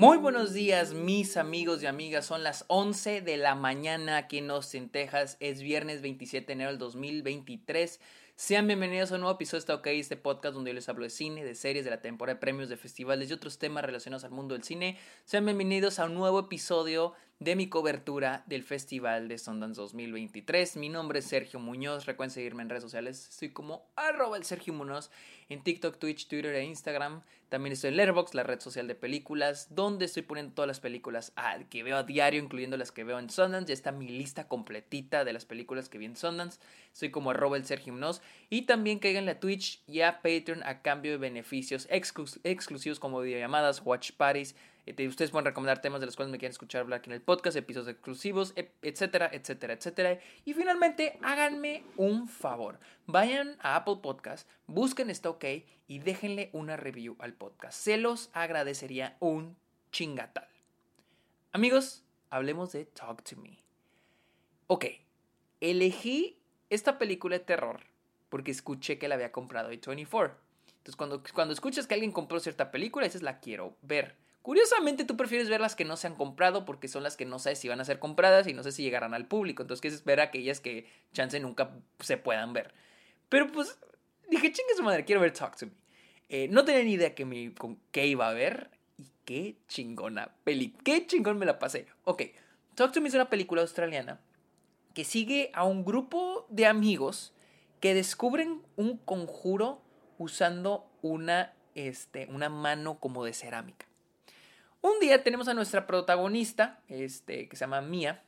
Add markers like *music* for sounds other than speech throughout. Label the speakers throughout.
Speaker 1: Muy buenos días, mis amigos y amigas. Son las 11 de la mañana aquí en Austin, Texas. Es viernes 27 de enero del 2023. Sean bienvenidos a un nuevo episodio de Está OK, este podcast donde yo les hablo de cine, de series, de la temporada de premios, de festivales y otros temas relacionados al mundo del cine. Sean bienvenidos a un nuevo episodio de mi cobertura del Festival de Sundance 2023. Mi nombre es Sergio Muñoz. Recuerden seguirme en redes sociales. Estoy como arroba el Sergio Muñoz en TikTok, Twitch, Twitter e Instagram. También estoy en Letterboxd, la red social de películas, donde estoy poniendo todas las películas que veo a diario, incluyendo las que veo en Sundance. Ya está mi lista completita de las películas que vi en Sundance. Soy como arroba el Sergio Muñoz. Y también caigan a Twitch y a Patreon a cambio de beneficios exclusivos como videollamadas, watch parties, ustedes pueden recomendar temas de los cuales me quieren escuchar hablar aquí en el podcast, episodios exclusivos, etcétera, etcétera, etcétera. Y finalmente, háganme un favor. Vayan a Apple Podcast, busquen Está OK y déjenle una review al podcast. Se los agradecería un chingatal. Amigos, hablemos de Talk to Me. Ok, elegí esta película de terror porque escuché que la había comprado A24. Entonces, cuando, cuando escuchas que alguien compró cierta película, dices, la quiero ver. Curiosamente, tú prefieres ver las que no se han comprado porque son las que no sabes si van a ser compradas y no sé si llegarán al público. Entonces, quieres ver aquellas que chance nunca se puedan ver. Pero pues, dije, chingue su madre, quiero ver Talk to Me. Eh, no tenía ni idea que me, con qué iba a ver y qué chingona peli. Qué chingón me la pasé. Ok, Talk to Me es una película australiana que sigue a un grupo de amigos que descubren un conjuro usando una, este, una mano como de cerámica. Un día tenemos a nuestra protagonista, este, que se llama Mia,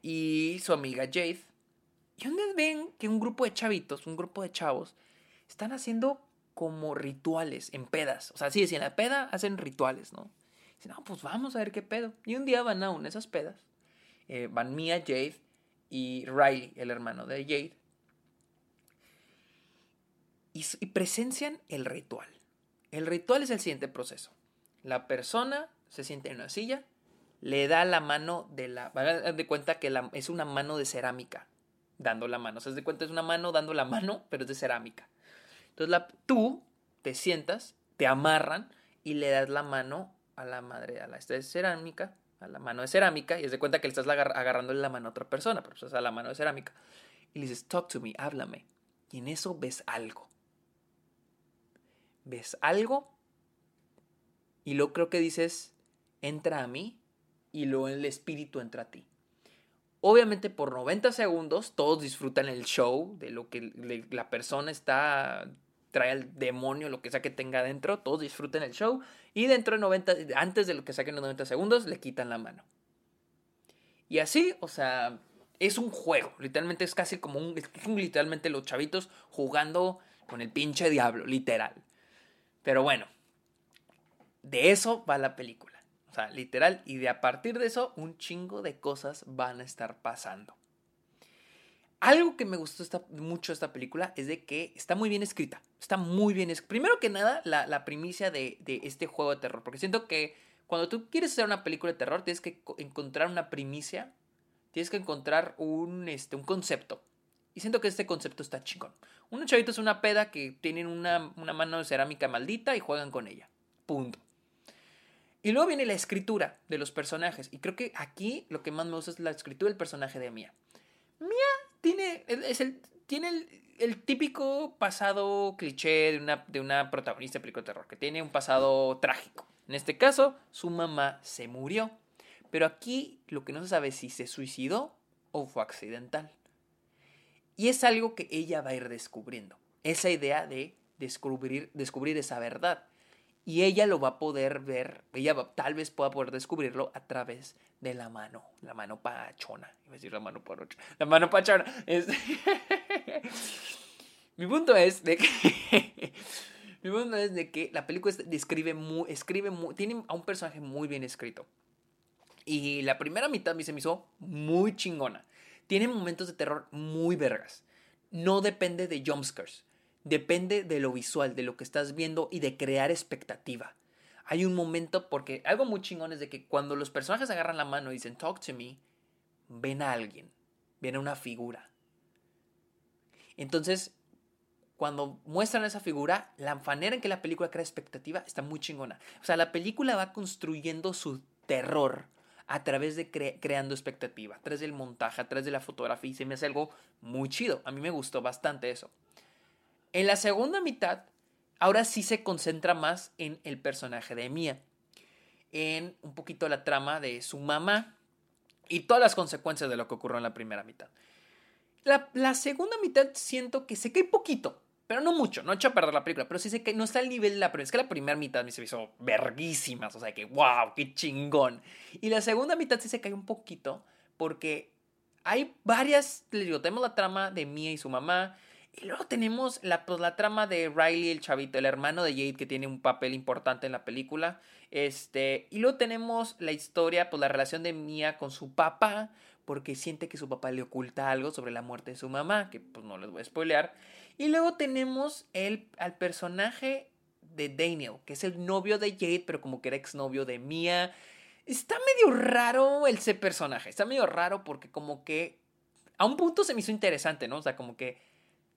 Speaker 1: y su amiga Jade. Y un día ven que un grupo de chavitos, un grupo de chavos, están haciendo como rituales en pedas. O sea, sí, si en la peda hacen rituales, ¿no? Dicen, no, pues vamos a ver qué pedo. Y un día van a una de esas pedas. Eh, van Mia, Jade y Riley, el hermano de Jade. y presencian el ritual. El ritual es el siguiente proceso. La persona se siente en una silla, le da la mano de la. de cuenta que la, es una mano de cerámica dando la mano. O de cuenta es una mano dando la mano, pero es de cerámica. Entonces tú te sientas, te amarran y le das la mano a la madre, a la esta de cerámica, a la mano de cerámica, y es de cuenta que le estás agarrándole la mano a otra persona, pero pues, es a la mano de cerámica. Y le dices, talk to me, háblame. Y en eso ves algo. Ves algo y luego creo que dices, entra a mí y luego el espíritu entra a ti. Obviamente por 90 segundos todos disfrutan el show de lo que la persona está trae al demonio, lo que sea que tenga dentro, todos disfruten el show y dentro de 90 antes de lo que saquen los 90 segundos le quitan la mano. Y así, o sea, es un juego, literalmente es casi como un literalmente los chavitos jugando con el pinche diablo, literal. Pero bueno, de eso va la película. O sea, literal. Y de a partir de eso, un chingo de cosas van a estar pasando. Algo que me gustó mucho esta película es de que está muy bien escrita. Está muy bien escrita. Primero que nada, la, primicia de, este juego de terror. Porque siento que cuando tú quieres hacer una película de terror, tienes que encontrar una primicia. Tienes que encontrar un, este, un concepto. Y siento que este concepto está chingón. Unos chavitos es una peda que tienen una, una mano de cerámica maldita y juegan con ella. Punto. Y luego viene la escritura de los personajes. Y creo que aquí lo que más me gusta es la escritura del personaje de Mia. Mia tiene, es el, tiene el, típico pasado cliché de una, de una protagonista de película de terror, que tiene un pasado trágico. En este caso, su mamá se murió. Pero aquí lo que no se sabe es si se suicidó o fue accidental. Y es algo que ella va a ir descubriendo. Esa idea de descubrir, descubrir esa verdad y ella lo va a poder ver, ella tal vez pueda poder descubrirlo a través de la mano, la mano pachona, iba a decir la mano pachona, la mano pachona. *laughs* Mi punto es de que *laughs* mi punto es de que la película describe escribe muy, tiene a un personaje muy bien escrito. Y la primera mitad me se me hizo muy chingona. Tiene momentos de terror muy vergas. No depende de jumpscares depende de lo visual, de lo que estás viendo y de crear expectativa. Hay un momento, porque algo muy chingón es de que cuando los personajes agarran la mano y dicen talk to me, ven a alguien, ven a una figura. Entonces, cuando muestran esa figura, la manera en que la película crea expectativa está muy chingona. O sea, la película va construyendo su terror a través de creando expectativa, a través del montaje, a través de la fotografía y se me hace algo muy chido. A mí me gustó bastante eso. En la segunda mitad, ahora sí se concentra más en el personaje de Mia, en un poquito la trama de su mamá y todas las consecuencias de lo que ocurrió en la primera mitad. La, segunda mitad siento que se cae poquito, pero no mucho, no hecho a perder la película, pero sí sé que no está al nivel de la primera. Es que la primera mitad me se hizo verguísimas, o sea que wow, qué chingón. Y la segunda mitad sí se cae un poquito porque hay varias, les digo, tenemos la trama de Mia y su mamá. Y luego tenemos la, pues, la trama de Riley, el chavito, el hermano de Jade, que tiene un papel importante en la película. Este, y luego tenemos la historia, pues la relación de Mia con su papá, porque siente que su papá le oculta algo sobre la muerte de su mamá, que pues no les voy a spoilear. Y luego tenemos el, al personaje de Daniel, que es el novio de Jade, pero como que era exnovio de Mia. Está medio raro ese personaje, está medio raro porque como que a un punto se me hizo interesante, ¿no? O sea, como que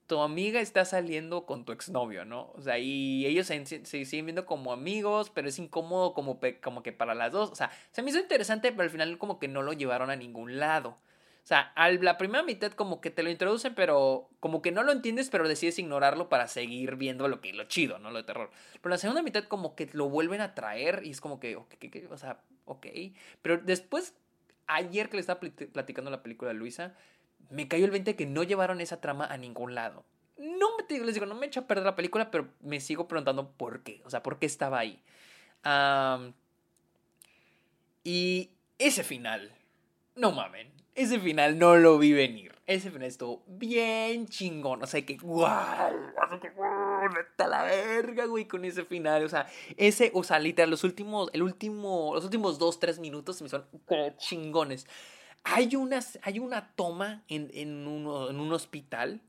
Speaker 1: tu amiga está saliendo con tu exnovio, ¿no? O sea, y ellos se, siguen viendo como amigos, pero es incómodo como, que para las dos. O sea, se me hizo interesante, pero al final como que no lo llevaron a ningún lado. O sea, a la primera mitad como que te lo introducen, pero como que no lo entiendes, pero decides ignorarlo para seguir viendo lo que lo chido, ¿no? Lo de terror. Pero la segunda mitad como que lo vuelven a traer y es como que, o sea, ok. Pero después, ayer que le estaba platicando la película a Luisa, me cayó el 20 que no llevaron esa trama a ningún lado. No me les digo, no me echa a perder la película, pero me sigo preguntando por qué. O sea, por qué estaba ahí. y ese final, no mamen ese final no lo vi venir. Ese final estuvo bien chingón. O sea, que guau. Vete a la verga, güey, con ese final. O sea, ese, o sea, literal, los últimos, el último, los últimos dos, tres minutos me son chingones. Hay, unas, hay una toma en, en, uno, en un hospital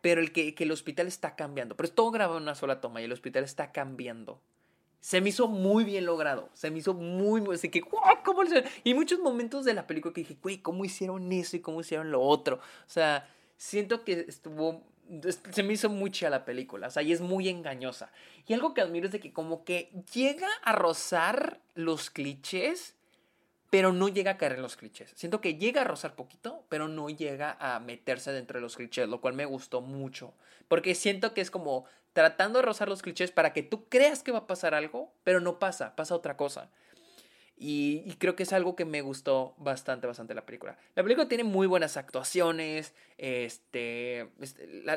Speaker 1: pero el que, que, el hospital está cambiando. Pero es todo grabado en una sola toma y el hospital está cambiando se me hizo muy bien logrado. Se me hizo muy, muy. Así que, ¿cómo lo hicieron? Y muchos momentos de la película que dije, güey, ¿cómo hicieron eso y cómo hicieron lo otro? O sea, siento que estuvo. Se me hizo mucha la película, o sea, y es muy engañosa. Y algo que admiro es de que, como que llega a rozar los clichés, pero no llega a caer en los clichés. Siento que llega a rozar poquito, pero no llega a meterse dentro de los clichés, lo cual me gustó mucho. Porque siento que es como tratando de rozar los clichés para que tú creas que va a pasar algo, pero no pasa, pasa otra cosa. Y, creo que es algo que me gustó bastante, bastante la película. La película tiene muy buenas actuaciones, este,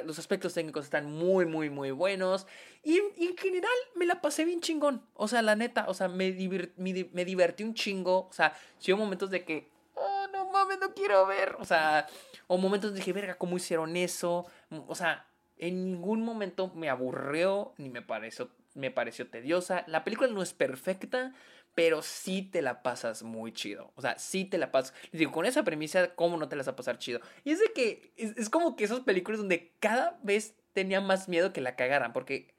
Speaker 1: los aspectos técnicos están muy, muy, muy buenos. Y, en general me la pasé bien chingón. O sea, la neta, o sea, me, divertí un chingo. O sea, si hubo momentos de que, oh, no mames, no quiero ver. O sea, o momentos de dije, verga, ¿cómo hicieron eso? O sea, en ningún momento me aburrió ni me pareció, me pareció tediosa. La película no es perfecta, pero sí te la pasas muy chido. O sea, sí te la pasas. Les digo, con esa premisa, ¿cómo no te la vas a pasar chido? Y es de que es, como que esas películas donde cada vez tenía más miedo que la cagaran, porque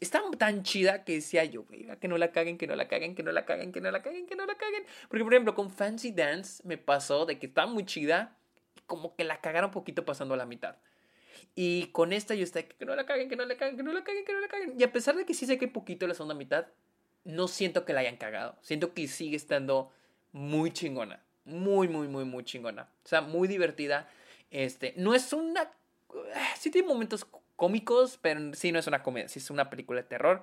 Speaker 1: está tan chida que decía yo, que no la caguen, que no la caguen, que no la caguen, que no la caguen, que no la caguen. Porque, por ejemplo, con Fancy Dance me pasó de que estaba muy chida y como que la cagaron un poquito pasando a la mitad. Y con esta yo estoy que no la caguen, que no la caguen, que no la caguen, que no la caguen. Y a pesar de que sí sé que poquito la segunda mitad, no siento que la hayan cagado. Siento que sigue estando muy chingona. Muy, muy, muy, muy chingona. O sea, muy divertida. Este, no es una... Sí tiene momentos cómicos, pero sí no es una comedia. Sí es una película de terror.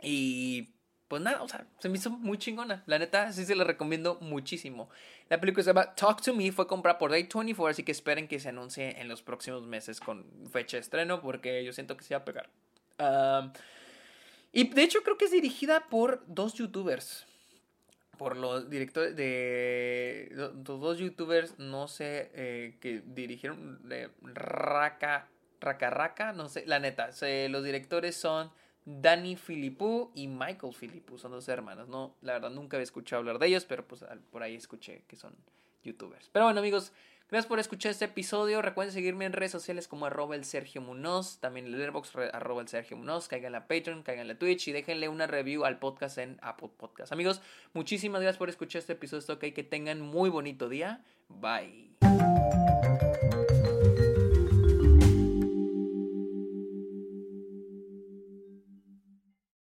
Speaker 1: Y pues nada, o sea, se me hizo muy chingona. La neta, sí se la recomiendo muchísimo. La película se llama Talk to Me, fue comprada por Day 24, así que esperen que se anuncie en los próximos meses con fecha de estreno, porque yo siento que se va a pegar. Y de hecho creo que es dirigida por dos youtubers. Por los directores de... Dos youtubers, no sé, eh, que dirigieron Raka, Raka Raka, no sé, la neta. los directores son... Danny Philippou y Michael Philippou son dos hermanos, ¿no? La verdad nunca había escuchado hablar de ellos, pero pues por ahí escuché que son youtubers. Pero bueno amigos, gracias por escuchar este episodio. Recuerden seguirme en redes sociales como arroba el Sergio Munoz, también en Airbox arroba el Sergio Munoz, caigan a Patreon, caigan a Twitch y déjenle una review al podcast en Apple Podcast. Amigos, muchísimas gracias por escuchar este episodio. Está ok, que tengan muy bonito día. Bye.